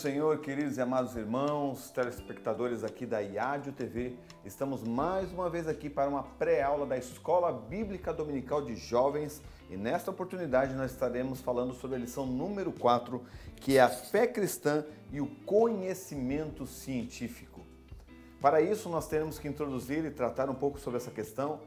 Senhor, queridos e amados irmãos, telespectadores aqui da IADIO TV. Estamos mais uma vez aqui para uma pré-aula da Escola Bíblica Dominical de Jovens e nesta oportunidade nós estaremos falando sobre a lição número 4, que é a fé cristã e o conhecimento científico. Para isso nós teremos que introduzir e tratar um pouco sobre essa questão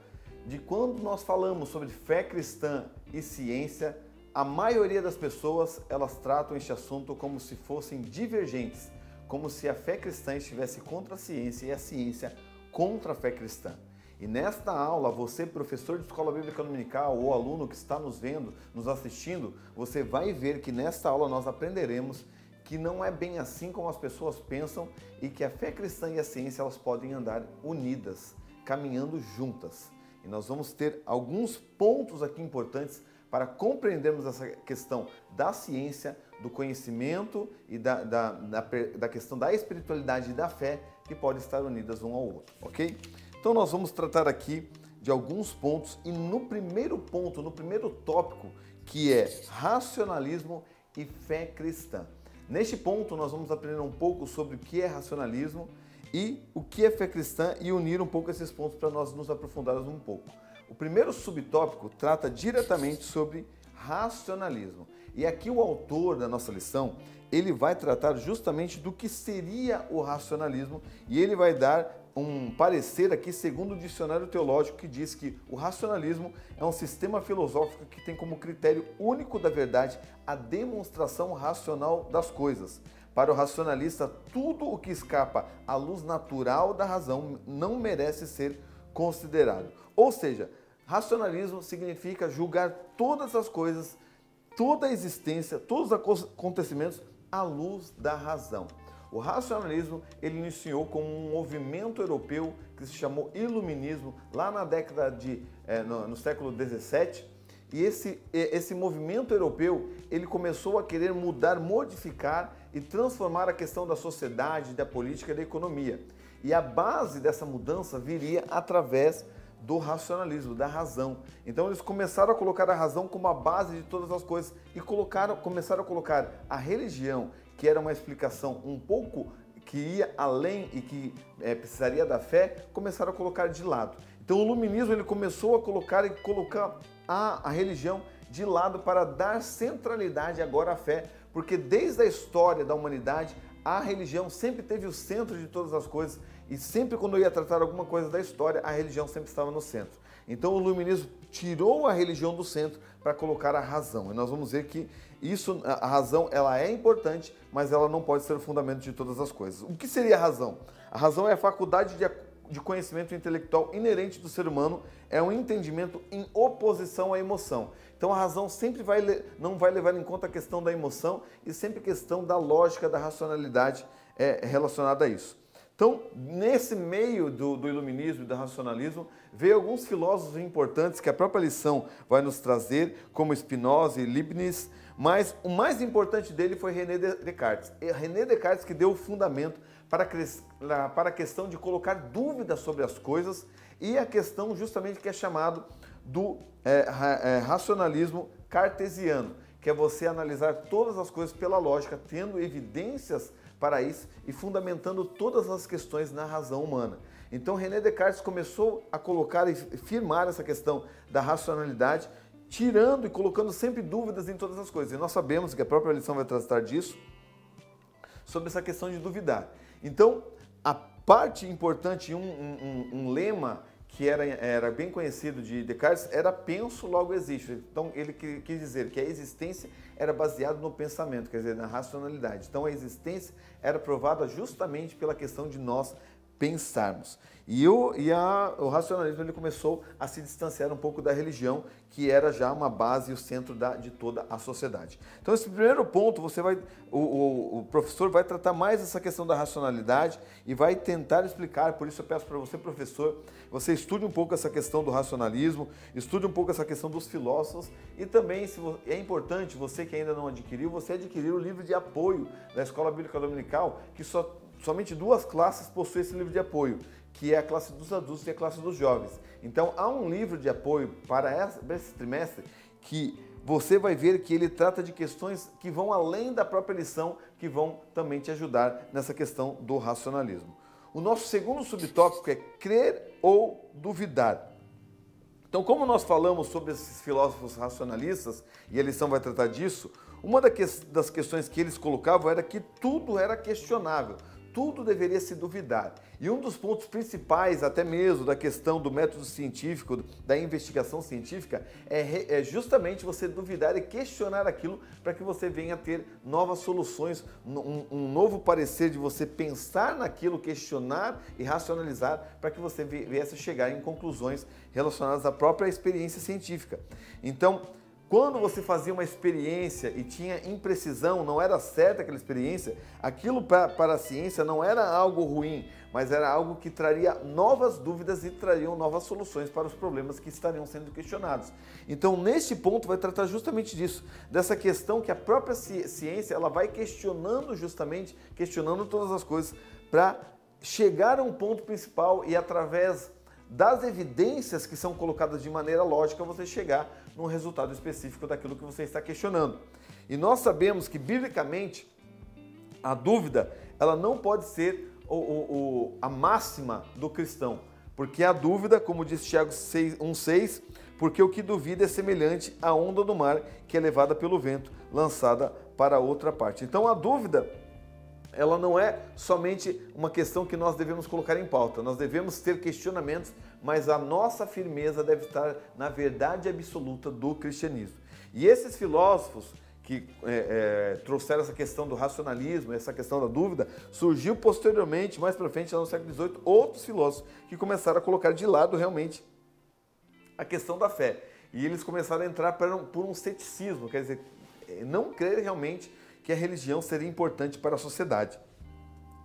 de quando nós falamos sobre fé cristã e ciência, a maioria das pessoas, elas tratam este assunto como se fossem divergentes, como se a fé cristã estivesse contra a ciência e a ciência contra a fé cristã. E nesta aula, você, professor de escola bíblica dominical ou aluno que está nos vendo, nos assistindo, você vai ver que nesta aula nós aprenderemos que não é bem assim como as pessoas pensam e que a fé cristã e a ciência elas podem andar unidas, caminhando juntas. E nós vamos ter alguns pontos aqui importantes para compreendermos essa questão da ciência, do conhecimento e da, da, da, da questão da espiritualidade e da fé que podem estar unidas um ao outro, ok? Então nós vamos tratar aqui de alguns pontos e no primeiro ponto, no primeiro tópico, que é racionalismo e fé cristã. Neste ponto nós vamos aprender um pouco sobre o que é racionalismo e o que é fé cristã e unir um pouco esses pontos para nós nos aprofundarmos um pouco. O primeiro subtópico trata diretamente sobre racionalismo. E aqui o autor da nossa lição, ele vai tratar justamente do que seria o racionalismo e ele vai dar um parecer aqui segundo o dicionário teológico que diz que o racionalismo é um sistema filosófico que tem como critério único da verdade a demonstração racional das coisas. Para o racionalista, tudo o que escapa à luz natural da razão não merece ser considerado. Ou seja, Racionalismo significa julgar todas as coisas, toda a existência, todos os acontecimentos à luz da razão. O racionalismo ele iniciou como um movimento europeu que se chamou Iluminismo lá na década de é, no, no, século 17 e esse esse movimento europeu ele começou a querer mudar, modificar e transformar a questão da sociedade, da política e da economia. E a base dessa mudança viria através do racionalismo, da razão. Então eles começaram a colocar a razão como a base de todas as coisas e colocaram, começaram a colocar a religião, que era uma explicação um pouco que ia além e que é, precisaria da fé, começaram a colocar de lado. Então o iluminismo ele começou a colocar e colocar a, a religião de lado para dar centralidade agora à fé, porque desde a história da humanidade a religião sempre teve o centro de todas as coisas e sempre quando eu ia tratar alguma coisa da história, a religião sempre estava no centro. Então o iluminismo tirou a religião do centro para colocar a razão. E nós vamos ver que isso, a razão, ela é importante, mas ela não pode ser o fundamento de todas as coisas. O que seria a razão? A razão é a faculdade de, de conhecimento intelectual inerente do ser humano, é um entendimento em oposição à emoção. Então a razão sempre vai, não vai levar em conta a questão da emoção e sempre questão da lógica, da racionalidade é, relacionada a isso. Então, nesse meio do, do, iluminismo e do racionalismo, veio alguns filósofos importantes que a própria lição vai nos trazer, como Spinoza e Leibniz, mas o mais importante dele foi René Descartes. E René Descartes que deu o fundamento para, para a questão de colocar dúvidas sobre as coisas e a questão justamente que é chamado do é, é, racionalismo cartesiano, que é você analisar todas as coisas pela lógica, tendo evidências para isso e fundamentando todas as questões na razão humana. Então René Descartes começou a colocar e firmar essa questão da racionalidade, tirando e colocando sempre dúvidas em todas as coisas. E nós sabemos que a própria lição vai tratar disso, sobre essa questão de duvidar. Então, a parte importante, um, um, um lema que era, era bem conhecido de Descartes, era penso, logo existe. Então ele quis dizer que a existência era baseada no pensamento, quer dizer, na racionalidade. Então a existência era provada justamente pela questão de nós pensarmos. E, o, e a, o racionalismo ele começou a se distanciar um pouco da religião, que era já uma base e o centro da, de toda a sociedade. Então, esse primeiro ponto, você vai, o, o, o, professor vai tratar mais essa questão da racionalidade e vai tentar explicar. Por isso, eu peço para você, professor, você estude um pouco essa questão do racionalismo, estude um pouco essa questão dos filósofos e também, se é importante, você que ainda não adquiriu, você adquirir o livro de apoio da Escola Bíblica Dominical, que só somente duas classes possuem esse livro de apoio, que é a classe dos adultos e a classe dos jovens. Então, há um livro de apoio para esse trimestre que você vai ver que ele trata de questões que vão além da própria lição, que vão também te ajudar nessa questão do racionalismo. O nosso segundo subtópico é crer ou duvidar. Então, como nós falamos sobre esses filósofos racionalistas, e a lição vai tratar disso, uma das questões que eles colocavam era que tudo era questionável tudo deveria se duvidar. E um dos pontos principais, até mesmo da questão do método científico, da investigação científica, é, é justamente você duvidar e questionar aquilo para que você venha ter novas soluções, um, um, novo parecer de você pensar naquilo, questionar e racionalizar para que você viesse chegar em conclusões relacionadas à própria experiência científica. Então, quando você fazia uma experiência e tinha imprecisão, não era certa aquela experiência, aquilo para a ciência não era algo ruim, mas era algo que traria novas dúvidas e trariam novas soluções para os problemas que estariam sendo questionados. Então, neste ponto, vai tratar justamente disso, dessa questão que a própria ciência ela vai questionando justamente, questionando todas as coisas para chegar a um ponto principal e através das evidências que são colocadas de maneira lógica, você chegar num resultado específico daquilo que você está questionando. E nós sabemos que, biblicamente, a dúvida ela não pode ser o, o, o, a máxima do cristão, porque a dúvida, como diz Tiago 1,6, porque o que duvida é semelhante à onda do mar que é levada pelo vento, lançada para outra parte. Então a dúvida ela não é somente uma questão que nós devemos colocar em pauta. Nós devemos ter questionamentos, mas a nossa firmeza deve estar na verdade absoluta do cristianismo. E esses filósofos que é, é, trouxeram essa questão do racionalismo, essa questão da dúvida, surgiu posteriormente, mais para frente, no século XVIII, outros filósofos que começaram a colocar de lado realmente a questão da fé. E eles começaram a entrar por um, por um ceticismo, quer dizer, não crer realmente que a religião seria importante para a sociedade.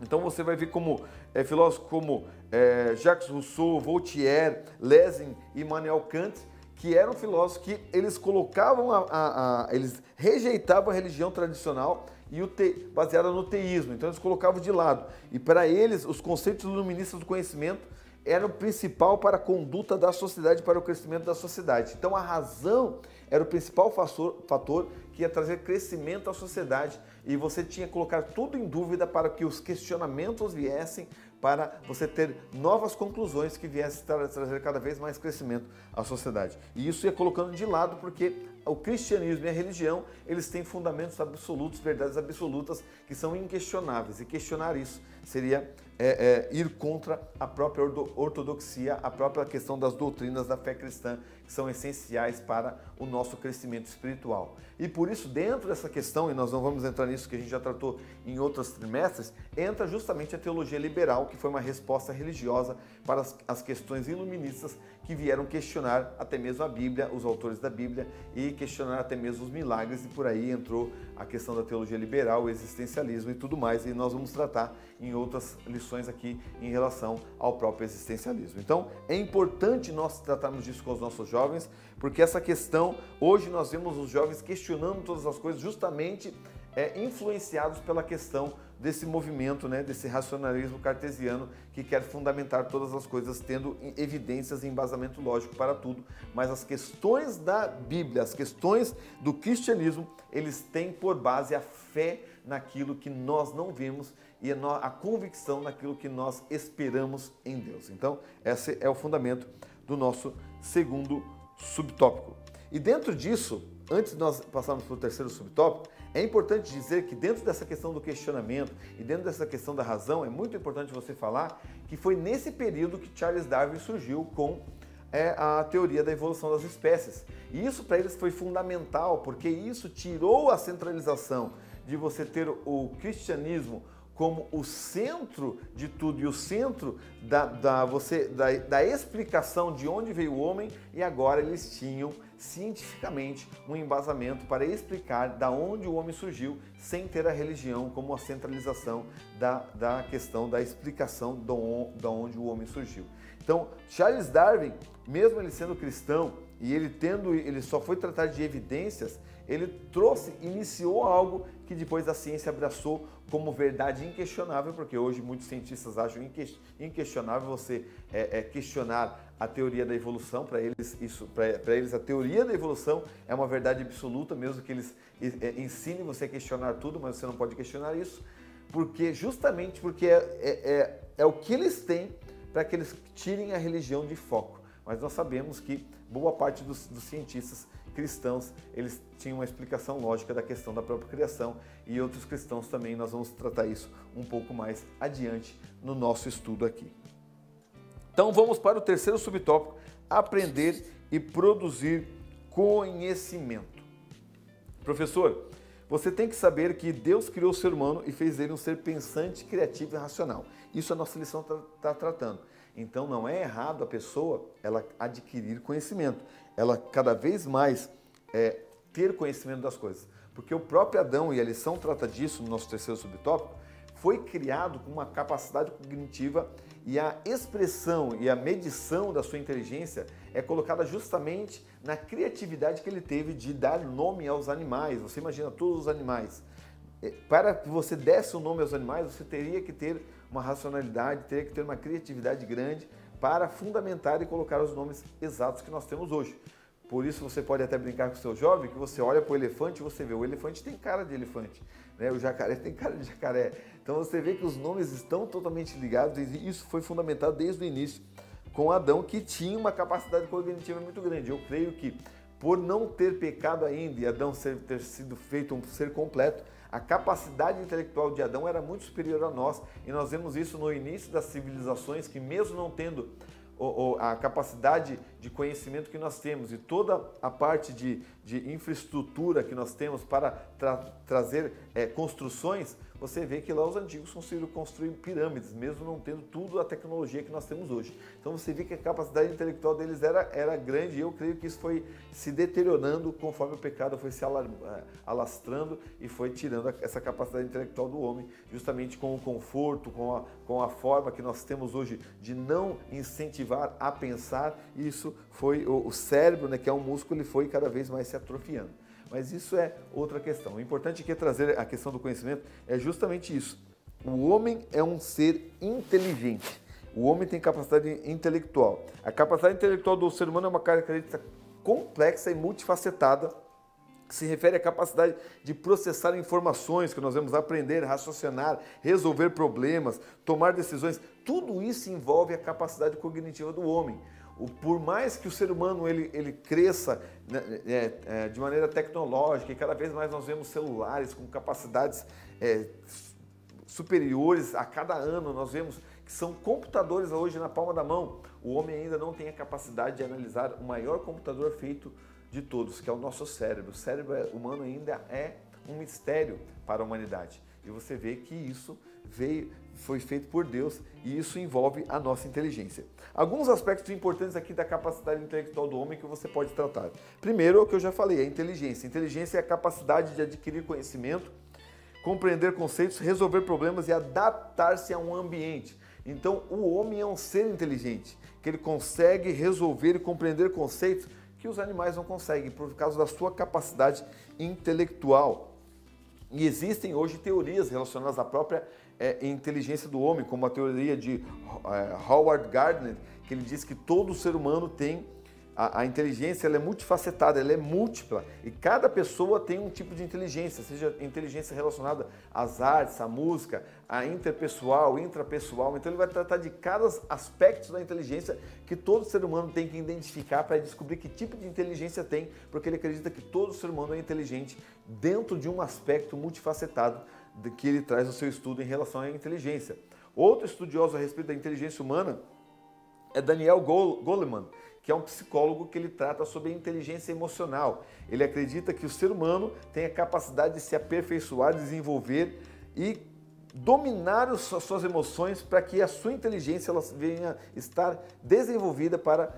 Então você vai ver como é, filósofos como é, Jacques Rousseau, Voltaire, Lessing e Immanuel Kant, que eram filósofos que eles colocavam a, a, a eles rejeitavam a religião tradicional e o te, baseada no teísmo. Então eles colocavam de lado. E para eles os conceitos iluministas do conhecimento eram o principal para a conduta da sociedade, para o crescimento da sociedade. Então a razão era o principal fator, fator que ia trazer crescimento à sociedade e você tinha que colocar tudo em dúvida para que os questionamentos viessem para você ter novas conclusões que viessem trazer cada vez mais crescimento à sociedade. E isso ia colocando de lado porque o cristianismo e a religião, eles têm fundamentos absolutos, verdades absolutas que são inquestionáveis. E questionar isso seria é, é, ir contra a própria ortodoxia, a própria questão das doutrinas da fé cristã, que são essenciais para o nosso crescimento espiritual. E por isso, dentro dessa questão, e nós não vamos entrar nisso que a gente já tratou em outros trimestres, entra justamente a teologia liberal, que foi uma resposta religiosa para as, as questões iluministas que vieram questionar até mesmo a Bíblia, os autores da Bíblia, e questionar até mesmo os milagres, e por aí entrou a questão da teologia liberal, o existencialismo e tudo mais, e nós vamos tratar em outras lições aqui em relação ao próprio existencialismo. Então, é importante nós tratarmos disso com os nossos jovens, porque essa questão, hoje nós vemos os jovens questionando todas as coisas justamente é, influenciados pela questão desse movimento, né, desse racionalismo cartesiano que quer fundamentar todas as coisas tendo evidências e embasamento lógico para tudo, mas as questões da Bíblia, as questões do cristianismo, eles têm por base a fé naquilo que nós não vemos e a convicção naquilo que nós esperamos em Deus. Então, esse é o fundamento do nosso segundo subtópico. E dentro disso, antes de nós passarmos para o terceiro subtópico, é importante dizer que dentro dessa questão do questionamento e dentro dessa questão da razão, é muito importante você falar que foi nesse período que Charles Darwin surgiu com é, a teoria da evolução das espécies. E isso para eles foi fundamental, porque isso tirou a centralização de você ter o cristianismo como o centro de tudo e o centro da, da, você, da, da explicação de onde veio o homem, e agora eles tinham cientificamente um embasamento para explicar da onde o homem surgiu, sem ter a religião como a centralização da, da questão da explicação de onde o homem surgiu. Então, Charles Darwin, mesmo ele sendo cristão e ele tendo, ele só foi tratar de evidências, ele trouxe, iniciou algo que depois a ciência abraçou como verdade inquestionável, porque hoje muitos cientistas acham inquestionável você é, é, questionar a teoria da evolução. Para eles, isso, para eles a teoria da evolução é uma verdade absoluta, mesmo que eles é, ensinem você a questionar tudo, mas você não pode questionar isso, porque justamente porque é, é, é, é o que eles têm para que eles tirem a religião de foco. Mas nós sabemos que boa parte dos, dos cientistas cristãos, eles tinham uma explicação lógica da questão da própria criação e outros cristãos também, nós vamos tratar isso um pouco mais adiante no nosso estudo aqui. Então vamos para o terceiro subtópico, aprender e produzir conhecimento. Professor, você tem que saber que Deus criou o ser humano e fez ele um ser pensante, criativo e racional. Isso a nossa lição está tá tratando. Então não é errado a pessoa ela adquirir conhecimento, ela cada vez mais é, ter conhecimento das coisas. Porque o próprio Adão, e a lição trata disso no nosso terceiro subtópico, foi criado com uma capacidade cognitiva e a expressão e a medição da sua inteligência é colocada justamente na criatividade que ele teve de dar nome aos animais. Você imagina todos os animais. É, para que você desse o um nome aos animais, você teria que ter uma racionalidade, teria que ter uma criatividade grande para fundamentar e colocar os nomes exatos que nós temos hoje. Por isso você pode até brincar com o seu jovem que você olha para o elefante e você vê, o elefante tem cara de elefante, né? o jacaré tem cara de jacaré. Então você vê que os nomes estão totalmente ligados e isso foi fundamentado desde o início com Adão, que tinha uma capacidade cognitiva muito grande. Eu creio que por não ter pecado ainda e Adão ter sido feito um ser completo, a capacidade intelectual de Adão era muito superior a nós, e nós vemos isso no início das civilizações, que mesmo não tendo a capacidade de conhecimento que nós temos e toda a parte de, de infraestrutura que nós temos para tra trazer é, construções, você vê que lá os antigos conseguiram construir pirâmides, mesmo não tendo tudo a tecnologia que nós temos hoje. Então você vê que a capacidade intelectual deles era, era grande e eu creio que isso foi se deteriorando conforme o pecado foi se é, alastrando e foi tirando essa capacidade intelectual do homem, justamente com o conforto, com a, com a forma que nós temos hoje de não incentivar a pensar. Isso foi o, o cérebro, né, que é um músculo, ele foi cada vez mais se atrofiando. Mas isso é outra questão. O importante aqui é trazer a questão do conhecimento é justamente isso. O homem é um ser inteligente. O homem tem capacidade intelectual. A capacidade intelectual do ser humano é uma característica complexa e multifacetada se refere à capacidade de processar informações que nós vamos aprender, raciocinar, resolver problemas, tomar decisões. Tudo isso envolve a capacidade cognitiva do homem por mais que o ser humano ele, ele cresça de maneira tecnológica e cada vez mais nós vemos celulares com capacidades é, superiores a cada ano, nós vemos que são computadores hoje na palma da mão. O homem ainda não tem a capacidade de analisar o maior computador feito de todos, que é o nosso cérebro. O cérebro humano ainda é um mistério para a humanidade. E você vê que isso veio, foi feito por Deus e isso envolve a nossa inteligência. Alguns aspectos importantes aqui da capacidade intelectual do homem que você pode tratar. Primeiro, é o que eu já falei, a inteligência. Inteligência é a capacidade de adquirir conhecimento, compreender conceitos, resolver problemas e adaptar-se a um ambiente. Então, o homem é um ser inteligente, que ele consegue resolver e compreender conceitos que os animais não conseguem por causa da sua capacidade intelectual. E existem hoje teorias relacionadas à própria é, inteligência do homem, como a teoria de é, Howard Gardner, que ele diz que todo ser humano tem a, a, inteligência, é multifacetada, ela é múltipla e cada pessoa tem um tipo de inteligência, seja inteligência relacionada às artes, à música, à interpessoal, intrapessoal. Então ele vai tratar de cada aspecto da inteligência que todo ser humano tem que identificar para descobrir que tipo de inteligência tem, porque ele acredita que todo ser humano é inteligente dentro de um aspecto multifacetado que ele traz no seu estudo em relação à inteligência. Outro estudioso a respeito da inteligência humana é Daniel Goleman, que é um psicólogo que ele trata sobre a inteligência emocional. Ele acredita que o ser humano tem a capacidade de se aperfeiçoar, desenvolver e dominar as suas emoções para que a sua inteligência ela venha estar desenvolvida para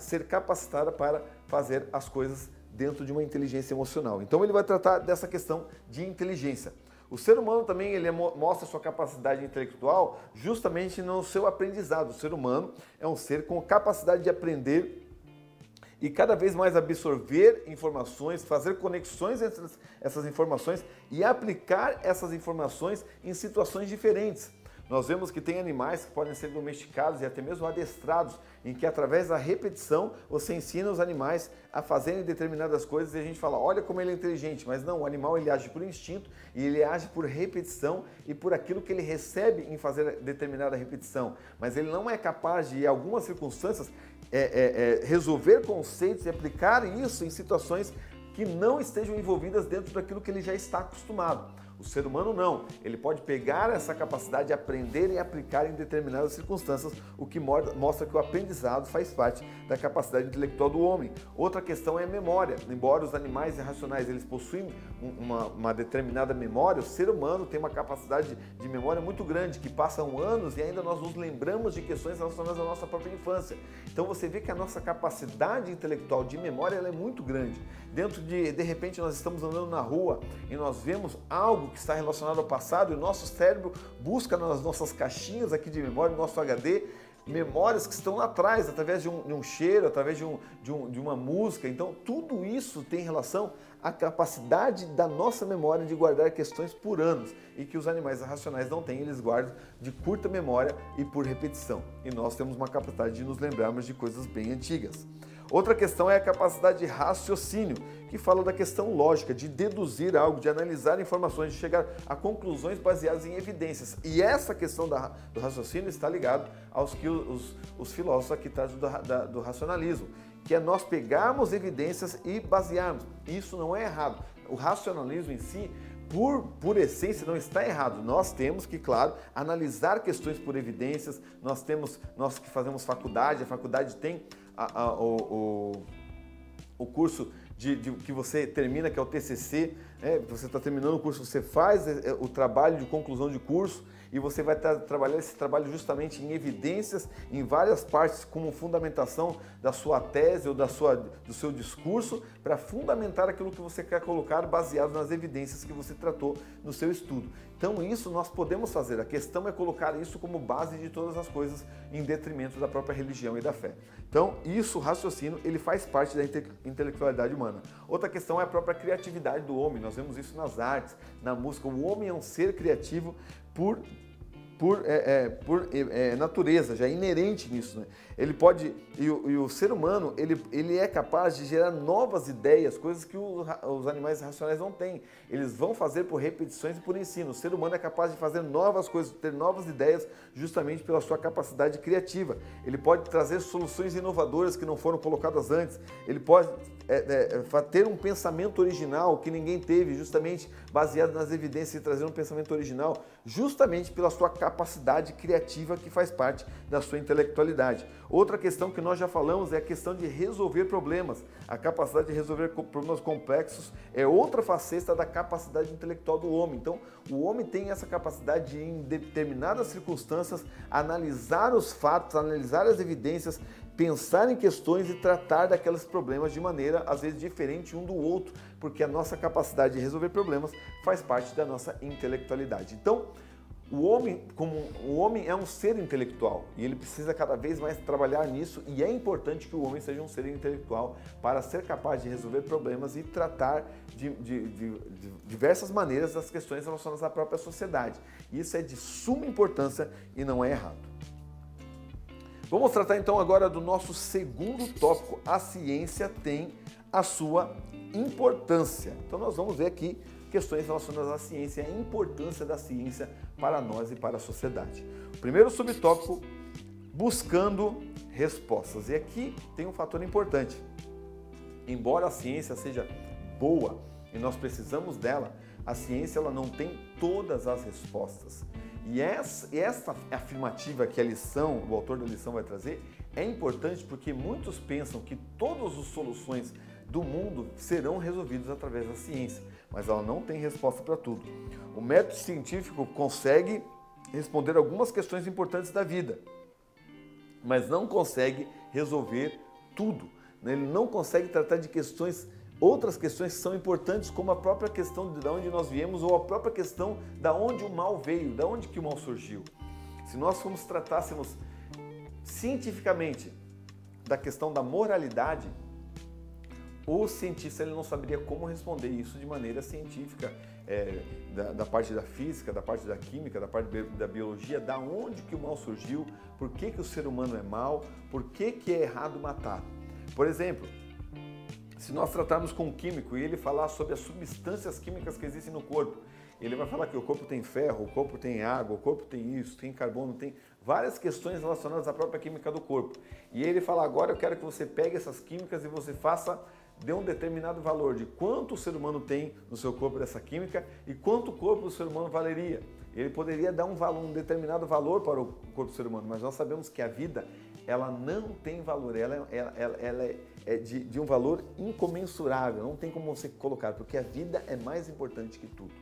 ser capacitada para fazer as coisas dentro de uma inteligência emocional. Então ele vai tratar dessa questão de inteligência. O ser humano também ele mostra sua capacidade intelectual justamente no seu aprendizado. O ser humano é um ser com capacidade de aprender e cada vez mais absorver informações, fazer conexões entre essas informações e aplicar essas informações em situações diferentes. Nós vemos que tem animais que podem ser domesticados e até mesmo adestrados, em que através da repetição você ensina os animais a fazerem determinadas coisas e a gente fala, olha como ele é inteligente, mas não, o animal ele age por instinto e ele age por repetição e por aquilo que ele recebe em fazer determinada repetição, mas ele não é capaz de, em algumas circunstâncias, é, é, é, resolver conceitos e aplicar isso em situações que não estejam envolvidas dentro daquilo que ele já está acostumado. O ser humano não. Ele pode pegar essa capacidade de aprender e aplicar em determinadas circunstâncias, o que mostra que o aprendizado faz parte da capacidade intelectual do homem. Outra questão é a memória. Embora os animais irracionais eles possuem uma, uma determinada memória, o ser humano tem uma capacidade de memória muito grande, que passam anos e ainda nós nos lembramos de questões relacionadas à nossa própria infância. Então você vê que a nossa capacidade intelectual de memória é muito grande. Dentro de, de repente, nós estamos andando na rua e nós vemos algo algo que está relacionado ao passado e o nosso cérebro busca nas nossas caixinhas aqui de memória, no nosso HD, memórias que estão lá atrás, através de um, de um cheiro, através de, um, de, um, de uma música. Então, tudo isso tem relação à capacidade da nossa memória de guardar questões por anos e que os animais racionais não têm, eles guardam de curta memória e por repetição. E nós temos uma capacidade de nos lembrarmos de coisas bem antigas. Outra questão é a capacidade de raciocínio, que fala da questão lógica, de deduzir algo, de analisar informações, de chegar a conclusões baseadas em evidências. E essa questão da, do raciocínio está ligada aos que os, os filósofos aqui trazem do, da, do racionalismo, que é nós pegarmos evidências e basearmos. Isso não é errado. O racionalismo em si por, por essência, não está errado. Nós temos que, claro, analisar questões por evidências. Nós temos, nós que fazemos faculdade, a faculdade tem a, a, o, o, o curso de, de, que você termina, que é o TCC, né? você está terminando o curso, você faz é, é, o trabalho de conclusão de curso e você vai estar trabalhando esse trabalho justamente em evidências, em várias partes, como fundamentação da sua tese ou da sua, do seu discurso, para fundamentar aquilo que você quer colocar baseado nas evidências que você tratou no seu estudo. Então, isso nós podemos fazer. A questão é colocar isso como base de todas as coisas, em detrimento da própria religião e da fé. Então, isso, raciocínio, ele faz parte da intelectualidade humana. Outra questão é a própria criatividade do homem. Nós vemos isso nas artes, na música. O homem é um ser criativo por por, é, é, por é, é, natureza, já é inerente nisso. Né? Ele pode, e o, e o, ser humano, ele, ele é capaz de gerar novas ideias, coisas que o, os animais racionais não têm. Eles vão fazer por repetições e por ensino. O ser humano é capaz de fazer novas coisas, ter novas ideias, justamente pela sua capacidade criativa. Ele pode trazer soluções inovadoras que não foram colocadas antes. Ele pode é, é, ter um pensamento original que ninguém teve, justamente baseado nas evidências e trazer um pensamento original, justamente pela sua capacidade criativa que faz parte da sua intelectualidade. Outra questão que nós já falamos é a questão de resolver problemas. A capacidade de resolver problemas complexos é outra faceta da capacidade intelectual do homem. Então, o homem tem essa capacidade de, em determinadas circunstâncias, analisar os fatos, analisar as evidências, pensar em questões e tratar daqueles problemas de maneira, às vezes, diferente um do outro, porque a nossa capacidade de resolver problemas faz parte da nossa intelectualidade. Então, o homem, como o homem é um ser intelectual e ele precisa cada vez mais trabalhar nisso e é importante que o homem seja um ser intelectual para ser capaz de resolver problemas e tratar de, de, de, de diversas maneiras as questões relacionadas à própria sociedade. Isso é de suma importância e não é errado. Vamos tratar então agora do nosso segundo tópico. A ciência tem a sua importância. Então nós vamos ver aqui questões relacionadas à ciência a importância da ciência para nós e para a sociedade. O primeiro subtópico, buscando respostas. E aqui tem um fator importante. Embora a ciência seja boa e nós precisamos dela, a ciência ela não tem todas as respostas. E essa, afirmativa que a lição, o autor da lição vai trazer, é importante porque muitos pensam que todas as soluções do mundo serão resolvidas através da ciência mas ela não tem resposta para tudo. O método científico consegue responder algumas questões importantes da vida, mas não consegue resolver tudo. Né? Ele não consegue tratar de questões outras questões que são importantes, como a própria questão de onde nós viemos ou a própria questão da onde o mal veio, da onde que o mal surgiu. Se nós formos tratássemos cientificamente da questão da moralidade, o cientista ele não saberia como responder isso de maneira científica, é, da, da, parte da física, da parte da química, da parte da biologia, da onde que o mal surgiu, por que, que o ser humano é mal, por que, que é errado matar. Por exemplo, se nós tratarmos com um químico e ele falar sobre as substâncias químicas que existem no corpo, ele vai falar que o corpo tem ferro, o corpo tem água, o corpo tem isso, tem carbono, tem várias questões relacionadas à própria química do corpo. E ele fala: agora eu quero que você pegue essas químicas e você faça dê um determinado valor de quanto o ser humano tem no seu corpo dessa química e quanto o corpo do ser humano valeria. Ele poderia dar um, valor, um determinado valor para o corpo do ser humano, mas nós sabemos que a vida ela não tem valor, ela, ela, ela, ela é, é de, de, um valor incomensurável, não tem como você colocar, porque a vida é mais importante que tudo.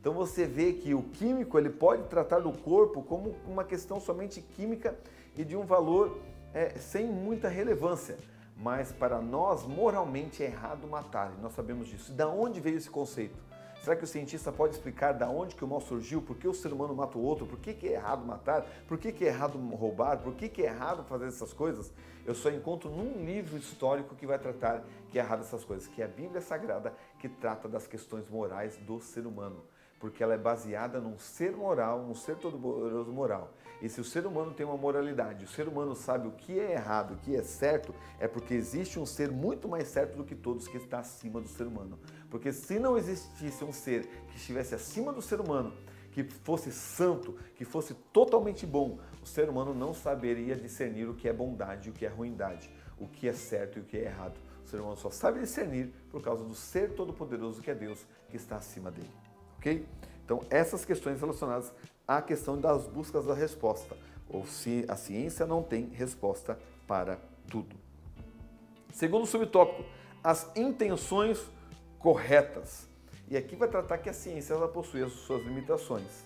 Então você vê que o químico ele pode tratar do corpo como uma questão somente química e de um valor é, sem muita relevância mas para nós moralmente é errado matar, e nós sabemos disso. Da onde veio esse conceito? Será que o cientista pode explicar da onde que o mal surgiu? Por que o ser humano mata o outro? Por que, que é errado matar? Por que, que é errado roubar? Por que, que é errado fazer essas coisas? Eu só encontro num livro histórico que vai tratar que é errado essas coisas, que é a Bíblia Sagrada, que trata das questões morais do ser humano porque ela é baseada num ser moral, num ser todo-poderoso moral. E se o ser humano tem uma moralidade, o ser humano sabe o que é errado, o que é certo, é porque existe um ser muito mais certo do que todos que está acima do ser humano. Porque se não existisse um ser que estivesse acima do ser humano, que fosse santo, que fosse totalmente bom, o ser humano não saberia discernir o que é bondade e o que é ruindade, o que é certo e o que é errado. O ser humano só sabe discernir por causa do ser todo-poderoso que é Deus que está acima dele ok? Então, essas questões relacionadas à questão das buscas da resposta, ou se a ciência não tem resposta para tudo. Segundo subtópico, as intenções corretas. E aqui vai tratar que a ciência ela possui as suas limitações.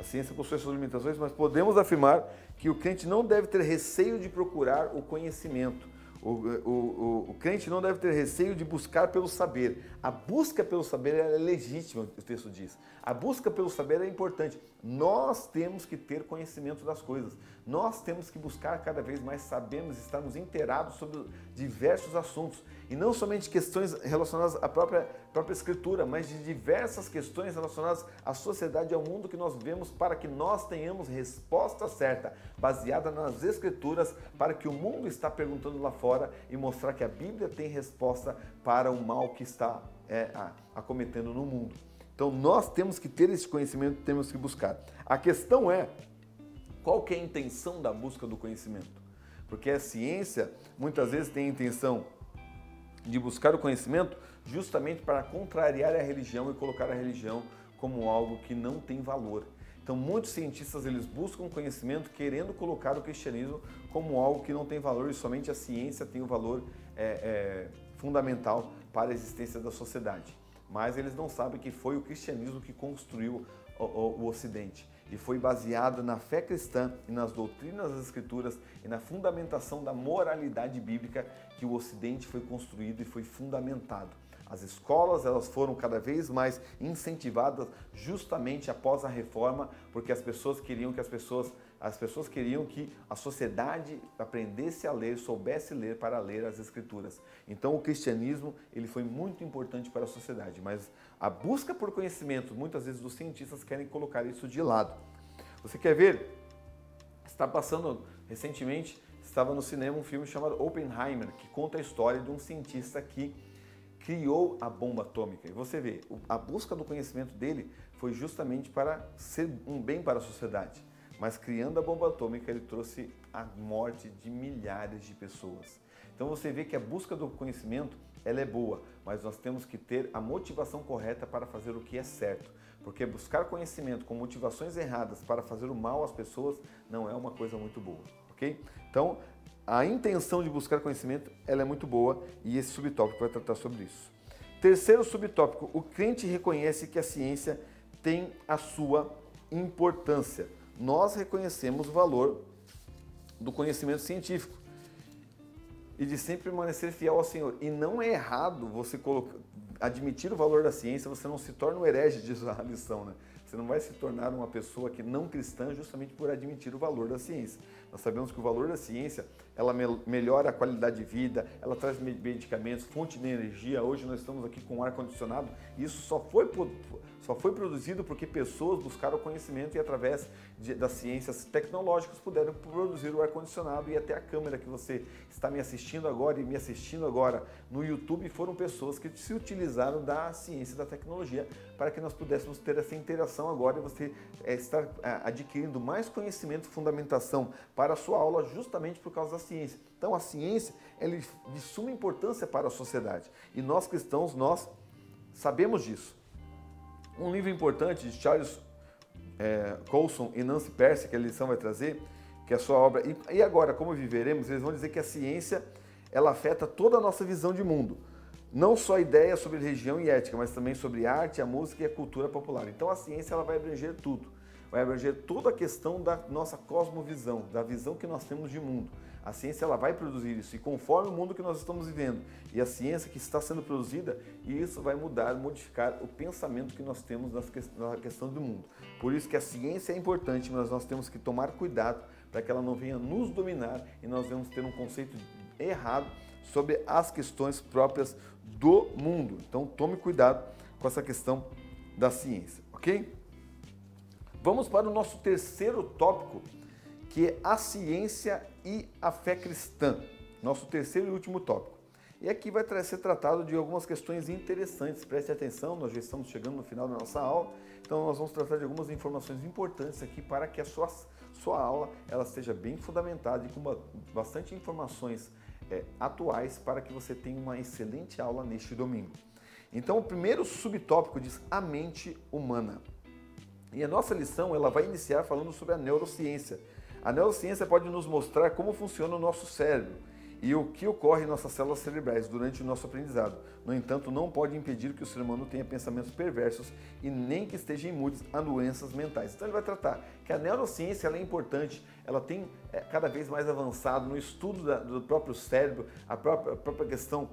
A ciência possui as suas limitações, mas podemos afirmar que o crente não deve ter receio de procurar o conhecimento o, o, o, crente não deve ter receio de buscar pelo saber. A busca pelo saber é legítima, o texto diz. A busca pelo saber é importante. Nós temos que ter conhecimento das coisas. Nós temos que buscar cada vez mais sabermos, estarmos inteirados sobre diversos assuntos. E não somente questões relacionadas à própria, própria escritura, mas de diversas questões relacionadas à sociedade e ao mundo que nós vivemos para que nós tenhamos resposta certa, baseada nas escrituras, para que o mundo está perguntando lá fora e mostrar que a Bíblia tem resposta para o mal que está é, acometendo no mundo. Então nós temos que ter esse conhecimento, temos que buscar. A questão é qual que é a intenção da busca do conhecimento? Porque a ciência muitas vezes tem a intenção de buscar o conhecimento justamente para contrariar a religião e colocar a religião como algo que não tem valor. Então, muitos cientistas eles buscam conhecimento querendo colocar o cristianismo como algo que não tem valor e somente a ciência tem o valor é, é, fundamental para a existência da sociedade mas eles não sabem que foi o cristianismo que construiu o, o, o Ocidente e foi baseado na fé cristã e nas doutrinas das Escrituras e na fundamentação da moralidade bíblica que o Ocidente foi construído e foi fundamentado. As escolas elas foram cada vez mais incentivadas justamente após a reforma, porque as pessoas queriam que as pessoas as pessoas queriam que a sociedade aprendesse a ler, soubesse ler para ler as escrituras. Então o cristianismo ele foi muito importante para a sociedade, mas a busca por conhecimento, muitas vezes os cientistas querem colocar isso de lado. Você quer ver? Está passando recentemente, estava no cinema um filme chamado Oppenheimer, que conta a história de um cientista que criou a bomba atômica. E você vê, a busca do conhecimento dele foi justamente para ser um bem para a sociedade. Mas criando a bomba atômica, ele trouxe a morte de milhares de pessoas. Então você vê que a busca do conhecimento ela é boa, mas nós temos que ter a motivação correta para fazer o que é certo. Porque buscar conhecimento com motivações erradas para fazer o mal às pessoas não é uma coisa muito boa, ok? Então, a intenção de buscar conhecimento ela é muito boa e esse subtópico vai tratar sobre isso. Terceiro subtópico, o crente reconhece que a ciência tem a sua importância nós reconhecemos o valor do conhecimento científico. e de sempre permanecer fiel ao Senhor. E não é errado você colocar, admitir o valor da ciência, você não se torna um herege, diz a lição, né? Você não vai se tornar uma pessoa que não cristã justamente por admitir o valor da ciência. Nós sabemos que o valor da ciência, ela melhora a qualidade de vida, ela traz medicamentos, fonte de energia. Hoje nós estamos aqui com ar condicionado. Isso só foi só foi produzido porque pessoas buscaram conhecimento e através de, das ciências tecnológicas puderam produzir o ar-condicionado e até a câmera que você está me assistindo agora e me assistindo agora no YouTube foram pessoas que se utilizaram da ciência da tecnologia para que nós pudéssemos ter essa interação agora e você é, estar é, adquirindo mais conhecimento, fundamentação para a sua aula justamente por causa da ciência. Então a ciência é de suma importância para a sociedade e nós cristãos, nós sabemos disso. Um livro importante de Charles é, Colson e Nancy Percy, que a lição vai trazer, que é a sua obra. E, e agora, como viveremos, eles vão dizer que a ciência ela afeta toda a nossa visão de mundo. Não só ideias sobre religião e ética, mas também sobre arte, a música e a cultura popular. Então a ciência ela vai abranger tudo. Vai abranger toda a questão da nossa cosmovisão, da visão que nós temos de mundo. A ciência ela vai produzir isso e conforme o mundo que nós estamos vivendo e a ciência que está sendo produzida, isso vai mudar, modificar o pensamento que nós temos na questão do mundo. Por isso que a ciência é importante, mas nós temos que tomar cuidado para que ela não venha nos dominar e nós vamos ter um conceito errado sobre as questões próprias do mundo. Então tome cuidado com essa questão da ciência, ok? Vamos para o nosso terceiro tópico que é a ciência e a fé cristã, nosso terceiro e último tópico. E aqui vai ser tratado de algumas questões interessantes, preste atenção, nós já estamos chegando no final da nossa aula, então nós vamos tratar de algumas informações importantes aqui para que a sua, sua aula ela seja bem fundamentada e com bastante informações é, atuais para que você tenha uma excelente aula neste domingo. Então o primeiro subtópico diz a mente humana. E a nossa lição ela vai iniciar falando sobre a neurociência, a neurociência pode nos mostrar como funciona o nosso cérebro e o que ocorre em nossas células cerebrais durante o nosso aprendizado. No entanto, não pode impedir que o ser humano tenha pensamentos perversos e nem que esteja imune a doenças mentais. Então ele vai tratar que a neurociência é importante, ela tem é, cada vez mais avançado no estudo da, do próprio cérebro, a própria, a própria questão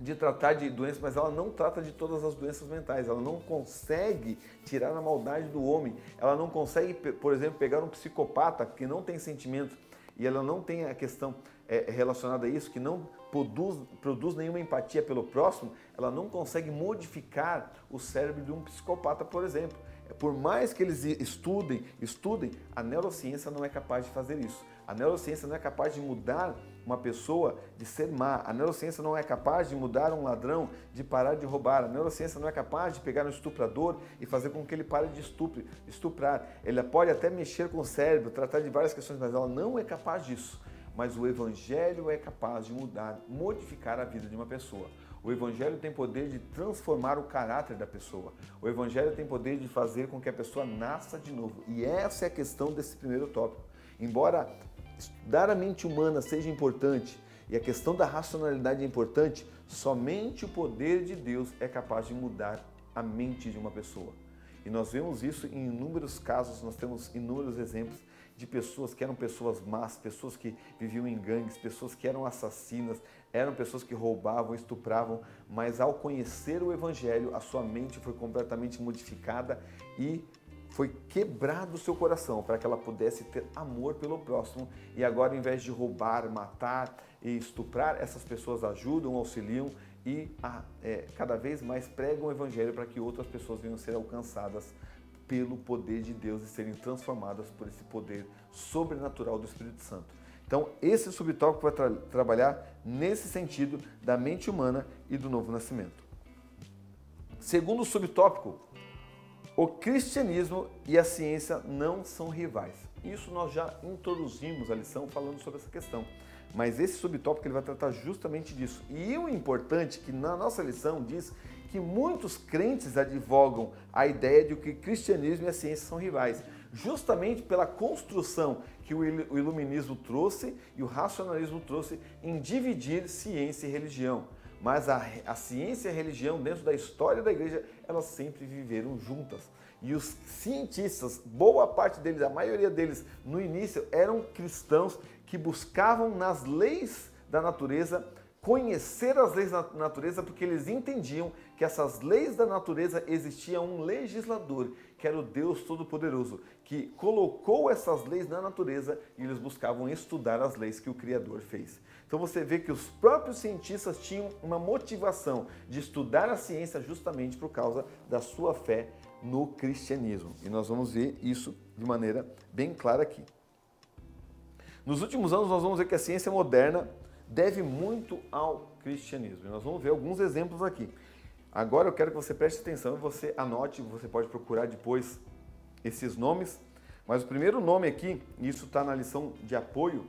de tratar de doenças, mas ela não trata de todas as doenças mentais. Ela não consegue tirar a maldade do homem. Ela não consegue, por exemplo, pegar um psicopata que não tem sentimento e ela não tem a questão é, relacionada a isso, que não produz, produz nenhuma empatia pelo próximo, ela não consegue modificar o cérebro de um psicopata, por exemplo. Por mais que eles estudem, estudem, a neurociência não é capaz de fazer isso. A neurociência não é capaz de mudar uma pessoa de ser má. A neurociência não é capaz de mudar um ladrão de parar de roubar. A neurociência não é capaz de pegar um estuprador e fazer com que ele pare de estupre, estuprar. Ela pode até mexer com o cérebro, tratar de várias questões, mas ela não é capaz disso. Mas o evangelho é capaz de mudar, modificar a vida de uma pessoa. O Evangelho tem poder de transformar o caráter da pessoa. O Evangelho tem poder de fazer com que a pessoa nasça de novo. E essa é a questão desse primeiro tópico. Embora estudar a mente humana seja importante e a questão da racionalidade é importante, somente o poder de Deus é capaz de mudar a mente de uma pessoa. E nós vemos isso em inúmeros casos, nós temos inúmeros exemplos de pessoas que eram pessoas más, pessoas que viviam em gangues, pessoas que eram assassinas, eram pessoas que roubavam, estupravam, mas ao conhecer o Evangelho, a sua mente foi completamente modificada e foi quebrado o seu coração para que ela pudesse ter amor pelo próximo e agora, ao invés de roubar, matar e estuprar, essas pessoas ajudam, auxiliam e a, é, cada vez mais pregam o Evangelho para que outras pessoas venham ser alcançadas pelo poder de Deus e serem transformadas por esse poder sobrenatural do Espírito Santo. Então, esse subtópico vai tra trabalhar nesse sentido da mente humana e do novo nascimento. Segundo subtópico, o cristianismo e a ciência não são rivais. Isso nós já introduzimos a lição falando sobre essa questão. Mas esse subtópico ele vai tratar justamente disso. E o importante é que na nossa lição diz que muitos crentes advogam a ideia de que cristianismo e a ciência são rivais, justamente pela construção que o iluminismo trouxe e o racionalismo trouxe em dividir ciência e religião. Mas a, a ciência e a religião, dentro da história da igreja, elas sempre viveram juntas. E os cientistas, boa parte deles, a maioria deles, no início, eram cristãos que buscavam nas leis da natureza, conhecer as leis da natureza, porque eles entendiam que essas leis da natureza existia um legislador, que era o Deus Todo-Poderoso, que colocou essas leis na natureza e eles buscavam estudar as leis que o Criador fez. Então você vê que os próprios cientistas tinham uma motivação de estudar a ciência justamente por causa da sua fé no cristianismo. E nós vamos ver isso de maneira bem clara aqui. Nos últimos anos, nós vamos ver que a ciência moderna deve muito ao cristianismo. E nós vamos ver alguns exemplos aqui. Agora eu quero que você preste atenção e você anote, você pode procurar depois esses nomes. Mas o primeiro nome aqui, e isso está na lição de apoio,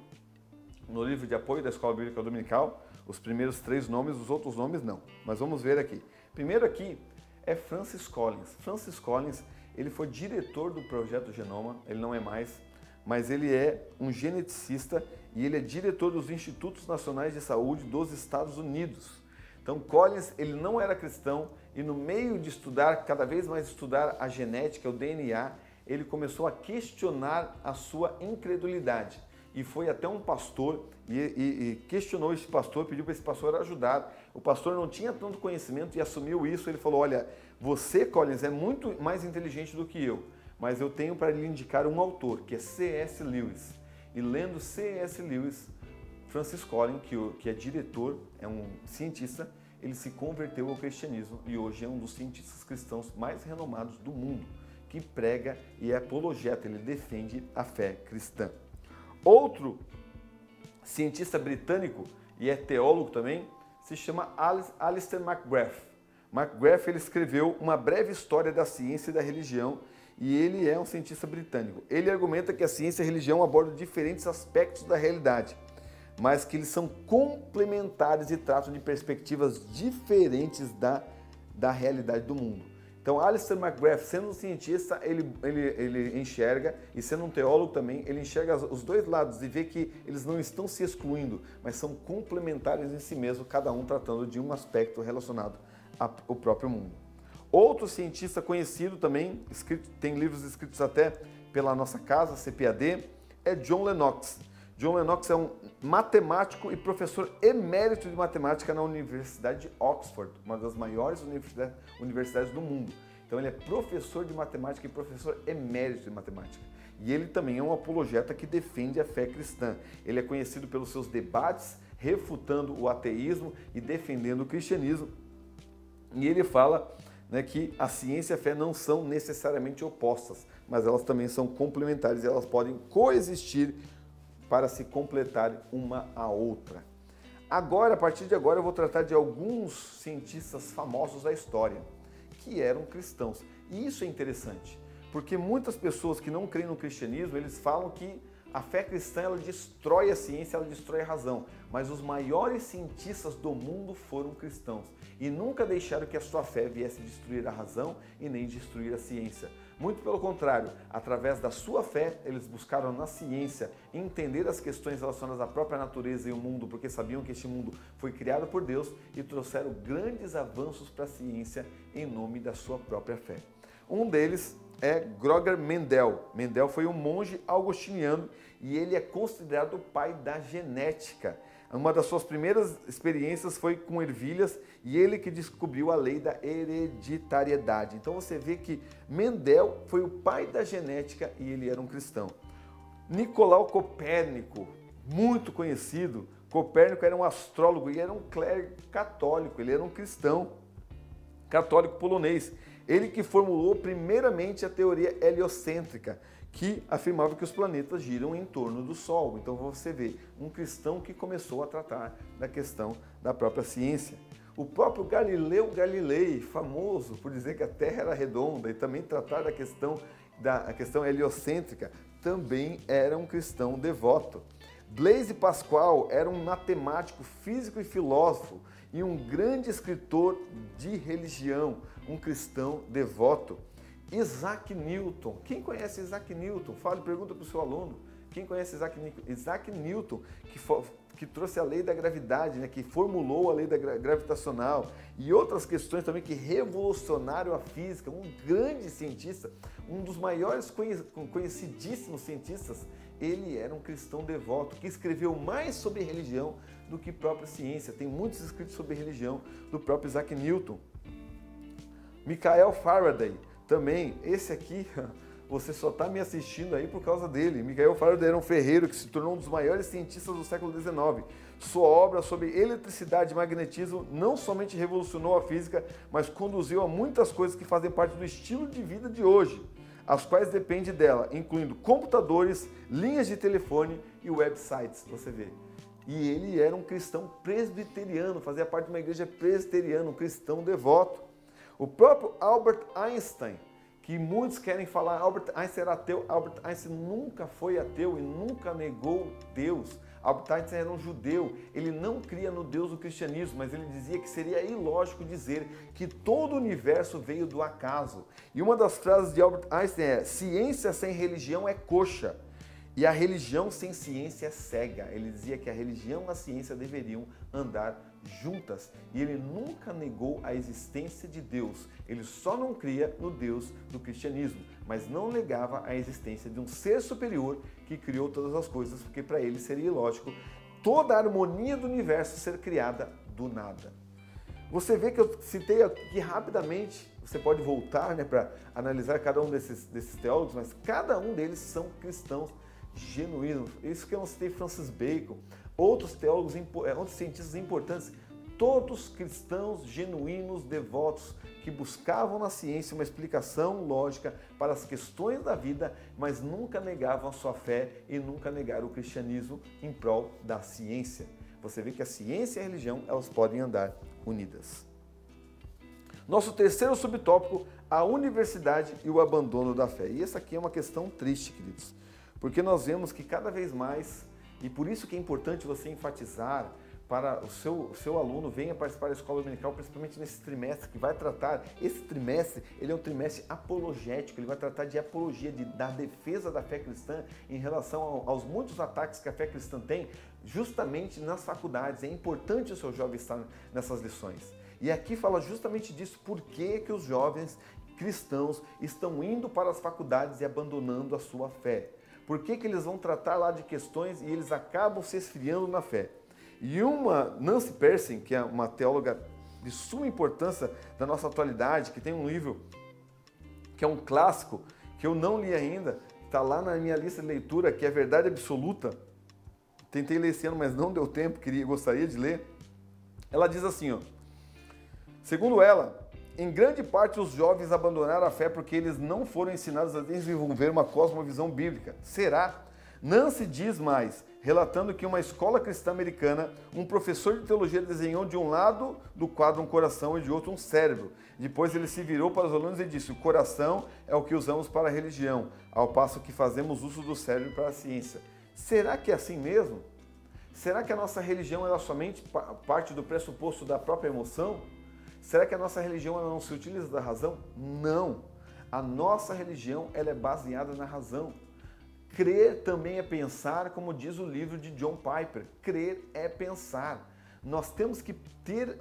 no livro de apoio da Escola Bíblica Dominical, os primeiros três nomes, os outros nomes não. Mas vamos ver aqui. Primeiro aqui é Francis Collins. Francis Collins, ele foi diretor do projeto Genoma, ele não é mais, mas ele é um geneticista e ele é diretor dos Institutos Nacionais de Saúde dos Estados Unidos. Então Collins, ele não era cristão e no meio de estudar, cada vez mais estudar a genética, o DNA, ele começou a questionar a sua incredulidade. E foi até um pastor e, e, e questionou esse pastor, pediu para esse pastor ajudar. O pastor não tinha tanto conhecimento e assumiu isso. Ele falou: Olha, você, Collins, é muito mais inteligente do que eu, mas eu tenho para lhe indicar um autor, que é C.S. Lewis. E lendo C.S. Lewis, Francis Collins, que, que é diretor, é um cientista, ele se converteu ao cristianismo e hoje é um dos cientistas cristãos mais renomados do mundo, que prega e é apologeta, ele defende a fé cristã. Outro cientista britânico e é teólogo também, se chama Alistair McGrath. McGrath ele escreveu uma breve história da ciência e da religião e ele é um cientista britânico. Ele argumenta que a ciência e a religião abordam diferentes aspectos da realidade, mas que eles são complementares e tratam de perspectivas diferentes da, da realidade do mundo. Então, Alistair McGrath, sendo um cientista, ele, ele, ele enxerga, e sendo um teólogo também, ele enxerga os dois lados e vê que eles não estão se excluindo, mas são complementares em si mesmo, cada um tratando de um aspecto relacionado ao próprio mundo. Outro cientista conhecido também, escrito, tem livros escritos até pela nossa casa, CPAD, é John Lennox. John Lennox é um matemático e professor emérito de matemática na Universidade de Oxford, uma das maiores universidades do mundo. Então ele é professor de matemática e professor emérito de matemática. E ele também é um apologeta que defende a fé cristã. Ele é conhecido pelos seus debates refutando o ateísmo e defendendo o cristianismo. E ele fala né, que a ciência e a fé não são necessariamente opostas, mas elas também são complementares e elas podem coexistir para se completar uma a outra. Agora, a partir de agora, eu vou tratar de alguns cientistas famosos da história que eram cristãos. E isso é interessante, porque muitas pessoas que não creem no cristianismo, eles falam que a fé cristã ela destrói a ciência, ela destrói a razão. Mas os maiores cientistas do mundo foram cristãos e nunca deixaram que a sua fé viesse destruir a razão e nem destruir a ciência. Muito pelo contrário, através da sua fé, eles buscaram na ciência entender as questões relacionadas à própria natureza e o mundo, porque sabiam que este mundo foi criado por Deus e trouxeram grandes avanços para a ciência em nome da sua própria fé. Um deles é Groger Mendel. Mendel foi um monge augustiniano e ele é considerado o pai da genética. Uma das suas primeiras experiências foi com ervilhas e ele que descobriu a lei da hereditariedade. Então você vê que Mendel foi o pai da genética e ele era um cristão. Nicolau Copérnico, muito conhecido, Copérnico era um astrólogo e era um clérigo católico, ele era um cristão católico polonês. Ele que formulou primeiramente a teoria heliocêntrica, que afirmava que os planetas giram em torno do Sol. Então você vê um cristão que começou a tratar da questão da própria ciência. O próprio Galileu Galilei, famoso por dizer que a Terra era redonda e também tratar da questão da a questão heliocêntrica, também era um cristão devoto. Blaise Pascal era um matemático, físico e filósofo e um grande escritor de religião, um cristão devoto. Isaac Newton. Quem conhece Isaac Newton? Fale, pergunta para o seu aluno. Quem conhece Isaac Newton? Isaac Newton, que, que trouxe a lei da gravidade, né? que formulou a lei da gravitacional e outras questões também que revolucionaram a física. Um grande cientista, um dos maiores conhecidíssimos cientistas ele era um cristão devoto que escreveu mais sobre religião do que própria ciência. Tem muitos escritos sobre religião do próprio Isaac Newton. Michael Faraday, também, esse aqui, você só está me assistindo aí por causa dele. Michael um ferreiro que se tornou um dos maiores cientistas do século XIX. Sua obra sobre eletricidade e magnetismo não somente revolucionou a física, mas conduziu a muitas coisas que fazem parte do estilo de vida de hoje, as quais dependem dela, incluindo computadores, linhas de telefone e websites. Você vê. E ele era um cristão presbiteriano, fazia parte de uma igreja presbiteriana, um cristão devoto. O próprio Albert Einstein, que muitos querem falar Albert Einstein era ateu, Albert Einstein nunca foi ateu e nunca negou Deus. Albert Einstein era um judeu, ele não cria no Deus do cristianismo, mas ele dizia que seria ilógico dizer que todo o universo veio do acaso. E uma das frases de Albert Einstein é: ciência sem religião é coxa. E a religião sem ciência é cega. Ele dizia que a religião e a ciência deveriam andar juntas. E ele nunca negou a existência de Deus. Ele só não cria no Deus do cristianismo, mas não negava a existência de um ser superior que criou todas as coisas, porque para ele seria ilógico toda a harmonia do universo ser criada do nada. Você vê que eu citei aqui rapidamente, você pode voltar né, para analisar cada um desses, desses teólogos, mas cada um deles são cristãos genuíno. Isso que eu não citei Francis Bacon, outros teólogos, é, outros cientistas importantes, todos cristãos genuínos, devotos, que buscavam na ciência uma explicação lógica para as questões da vida, mas nunca negavam a sua fé e nunca negaram o cristianismo em prol da ciência. Você vê que a ciência e a religião, elas podem andar unidas. Nosso terceiro subtópico, a universidade e o abandono da fé. E essa aqui é uma questão triste, queridos. Porque nós vemos que cada vez mais, e por isso que é importante você enfatizar para o seu, o seu aluno venha participar da escola dominical, principalmente nesse trimestre que vai tratar, esse trimestre, ele é um trimestre apologético, ele vai tratar de apologia, de, da defesa da fé cristã em relação ao, aos muitos ataques que a fé cristã tem, justamente nas faculdades. É importante o seu jovem estar nessas lições. E aqui fala justamente disso, por que, que os jovens cristãos estão indo para as faculdades e abandonando a sua fé. Por que, que eles vão tratar lá de questões e eles acabam se esfriando na fé? E uma Nancy Persson, que é uma teóloga de suma importância da nossa atualidade, que tem um livro que é um clássico, que eu não li ainda, está lá na minha lista de leitura, que é Verdade Absoluta. Tentei ler esse ano, mas não deu tempo, queria, gostaria de ler. Ela diz assim, ó, segundo ela, em grande parte, os jovens abandonaram a fé porque eles não foram ensinados a desenvolver uma cosmovisão bíblica. Será? Nancy diz mais, relatando que uma escola cristã americana, um professor de teologia desenhou de um lado do quadro um coração e de outro um cérebro. Depois ele se virou para os alunos e disse: O coração é o que usamos para a religião, ao passo que fazemos uso do cérebro para a ciência. Será que é assim mesmo? Será que a nossa religião é somente parte do pressuposto da própria emoção? Será que a nossa religião não se utiliza da razão? Não. A nossa religião ela é baseada na razão. Crer também é pensar, como diz o livro de John Piper. Crer é pensar nós temos que ter,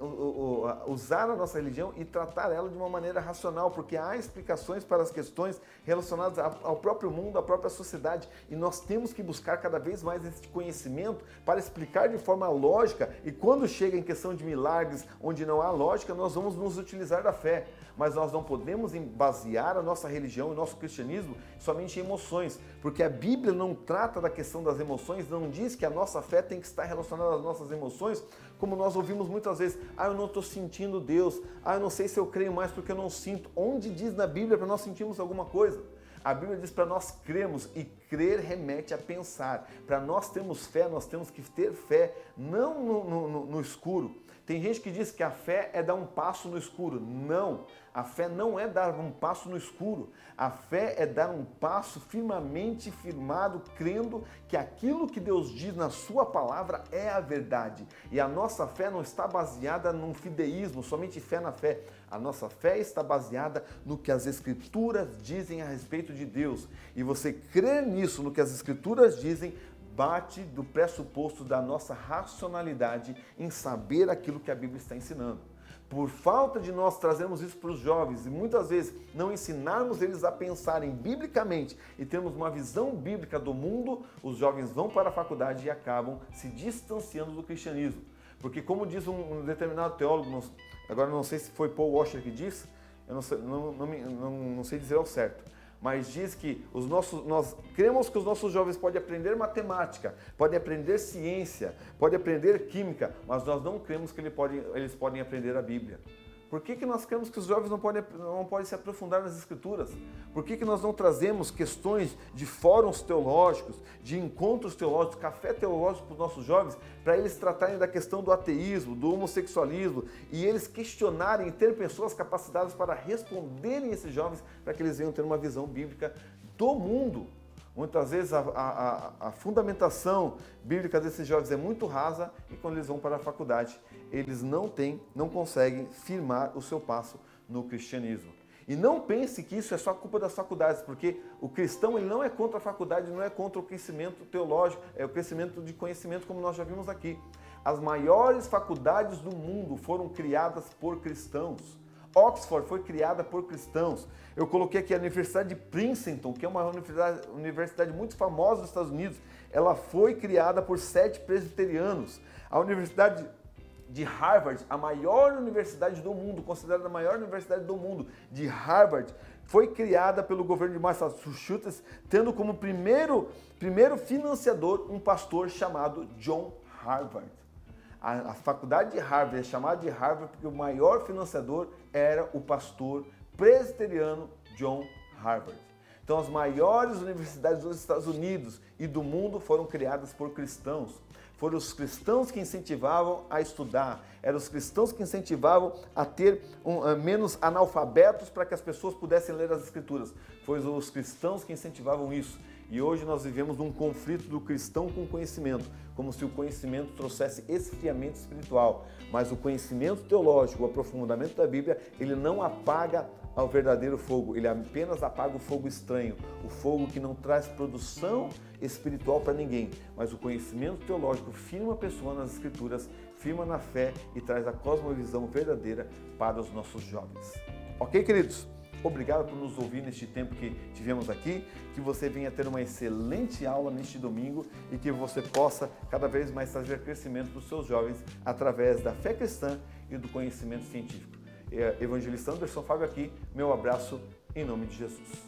usar a nossa religião e tratar ela de uma maneira racional, porque há explicações para as questões relacionadas ao próprio mundo, à própria sociedade, e nós temos que buscar cada vez mais esse conhecimento para explicar de forma lógica, e quando chega em questão de milagres, onde não há lógica, nós vamos nos utilizar da fé, mas nós não podemos basear a nossa religião, o nosso cristianismo, somente em emoções, porque a Bíblia não trata da questão das emoções, não diz que a nossa fé tem que estar relacionada às nossas emoções, como nós ouvimos muitas vezes, ah, eu não estou sentindo Deus, ah, eu não sei se eu creio mais porque eu não sinto. Onde diz na Bíblia para nós sentirmos alguma coisa? A Bíblia diz para nós cremos e crer remete a pensar. Para nós termos fé, nós temos que ter fé não no, no, no escuro. Tem gente que diz que a fé é dar um passo no escuro. Não. A fé não é dar um passo no escuro. A fé é dar um passo firmemente firmado, crendo que aquilo que Deus diz na Sua palavra é a verdade. E a nossa fé não está baseada num fideísmo, somente fé na fé. A nossa fé está baseada no que as Escrituras dizem a respeito de Deus. E você crer nisso, no que as Escrituras dizem, bate do pressuposto da nossa racionalidade em saber aquilo que a Bíblia está ensinando. Por falta de nós trazermos isso para os jovens e muitas vezes não ensinarmos eles a pensarem biblicamente e termos uma visão bíblica do mundo, os jovens vão para a faculdade e acabam se distanciando do cristianismo. Porque, como diz um determinado teólogo, agora não sei se foi Paul Washer que disse, eu não sei, não, não, não, não sei dizer ao certo, mas diz que os nossos, nós cremos que os nossos jovens podem aprender matemática, podem aprender ciência, podem aprender química, mas nós não cremos que eles podem, eles podem aprender a Bíblia. Por que, que nós cremos que os jovens não podem, não podem se aprofundar nas escrituras? Por que, que nós não trazemos questões de fóruns teológicos, de encontros teológicos, café teológico para os nossos jovens, para eles tratarem da questão do ateísmo, do homossexualismo e eles questionarem e ter pessoas capacitadas para responderem esses jovens para que eles venham ter uma visão bíblica do mundo? Muitas vezes a, a, a, fundamentação bíblica desses jovens é muito rasa e quando eles vão para a faculdade, eles não têm, não conseguem firmar o seu passo no cristianismo. E não pense que isso é só culpa das faculdades, porque o cristão ele não é contra a faculdade, não é contra o crescimento teológico, é o crescimento de conhecimento, como nós já vimos aqui. As maiores faculdades do mundo foram criadas por cristãos. Oxford foi criada por cristãos. Eu coloquei aqui a Universidade de Princeton, que é uma universidade, universidade muito famosa dos Estados Unidos. Ela foi criada por sete presbiterianos. A Universidade de Harvard, a maior universidade do mundo, considerada a maior universidade do mundo, de Harvard, foi criada pelo governo de Massachusetts, tendo como primeiro, primeiro financiador um pastor chamado John Harvard. A, a faculdade de Harvard é chamada de Harvard porque o maior financiador era o pastor presbiteriano John Harvard. Então, as maiores universidades dos Estados Unidos e do mundo foram criadas por cristãos. Foram os cristãos que incentivavam a estudar, eram os cristãos que incentivavam a ter um, uh, menos analfabetos para que as pessoas pudessem ler as Escrituras. Foram os cristãos que incentivavam isso. E hoje nós vivemos num conflito do cristão com o conhecimento, como se o conhecimento trouxesse esfriamento espiritual. Mas o conhecimento teológico, o aprofundamento da Bíblia, ele não apaga ao verdadeiro fogo, ele apenas apaga o fogo estranho, o fogo que não traz produção espiritual para ninguém, mas o conhecimento teológico firma a pessoa nas escrituras, firma na fé e traz a cosmovisão verdadeira para os nossos jovens. Ok, queridos? Obrigado por nos ouvir neste tempo que tivemos aqui, que você venha ter uma excelente aula neste domingo e que você possa cada vez mais trazer crescimento para os seus jovens através da fé cristã e do conhecimento científico. É, Evangelista Anderson Fábio aqui. Meu abraço em nome de Jesus.